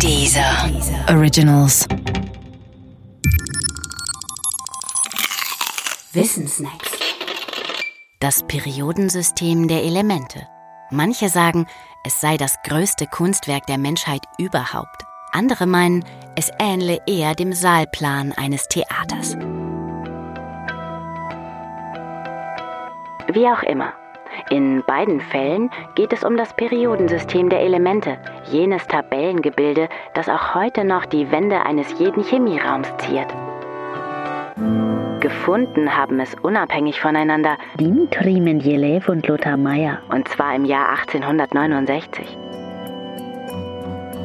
Dieser Originals. Wissensnacks. Das Periodensystem der Elemente. Manche sagen, es sei das größte Kunstwerk der Menschheit überhaupt. Andere meinen, es ähnle eher dem Saalplan eines Theaters. Wie auch immer. In beiden Fällen geht es um das Periodensystem der Elemente, jenes Tabellengebilde, das auch heute noch die Wände eines jeden Chemieraums ziert. Gefunden haben es unabhängig voneinander Dimitri Mendeleev und Lothar Meyer. und zwar im Jahr 1869.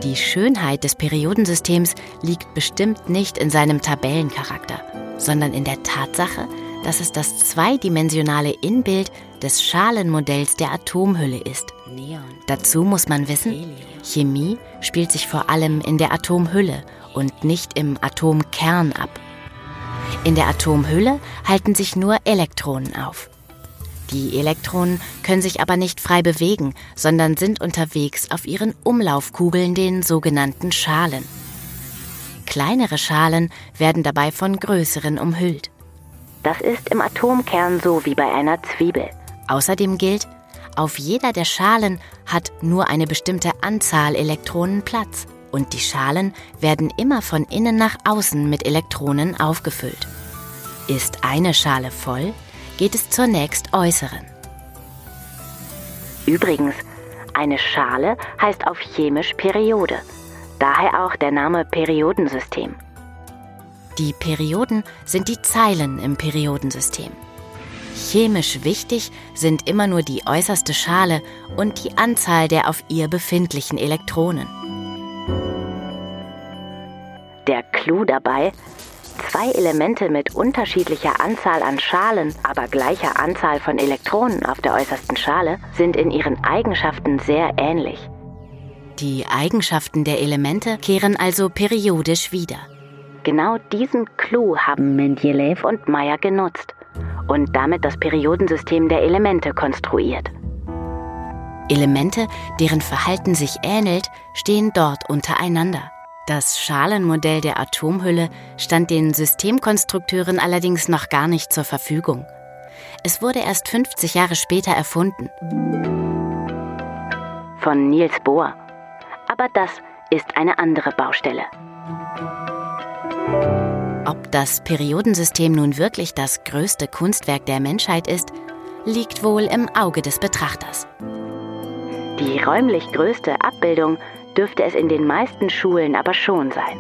Die Schönheit des Periodensystems liegt bestimmt nicht in seinem Tabellencharakter, sondern in der Tatsache, dass es das zweidimensionale Inbild des Schalenmodells der Atomhülle ist. Dazu muss man wissen, Chemie spielt sich vor allem in der Atomhülle und nicht im Atomkern ab. In der Atomhülle halten sich nur Elektronen auf. Die Elektronen können sich aber nicht frei bewegen, sondern sind unterwegs auf ihren Umlaufkugeln, den sogenannten Schalen. Kleinere Schalen werden dabei von größeren umhüllt. Das ist im Atomkern so wie bei einer Zwiebel. Außerdem gilt, auf jeder der Schalen hat nur eine bestimmte Anzahl Elektronen Platz und die Schalen werden immer von innen nach außen mit Elektronen aufgefüllt. Ist eine Schale voll, geht es zur nächstäußeren. Übrigens, eine Schale heißt auf chemisch Periode, daher auch der Name Periodensystem. Die Perioden sind die Zeilen im Periodensystem. Chemisch wichtig sind immer nur die äußerste Schale und die Anzahl der auf ihr befindlichen Elektronen. Der Clou dabei, zwei Elemente mit unterschiedlicher Anzahl an Schalen, aber gleicher Anzahl von Elektronen auf der äußersten Schale, sind in ihren Eigenschaften sehr ähnlich. Die Eigenschaften der Elemente kehren also periodisch wieder. Genau diesen Clou haben Mendeleev und Meyer genutzt und damit das Periodensystem der Elemente konstruiert. Elemente, deren Verhalten sich ähnelt, stehen dort untereinander. Das Schalenmodell der Atomhülle stand den Systemkonstrukteuren allerdings noch gar nicht zur Verfügung. Es wurde erst 50 Jahre später erfunden. Von Niels Bohr. Aber das ist eine andere Baustelle. Ob das Periodensystem nun wirklich das größte Kunstwerk der Menschheit ist, liegt wohl im Auge des Betrachters. Die räumlich größte Abbildung dürfte es in den meisten Schulen aber schon sein.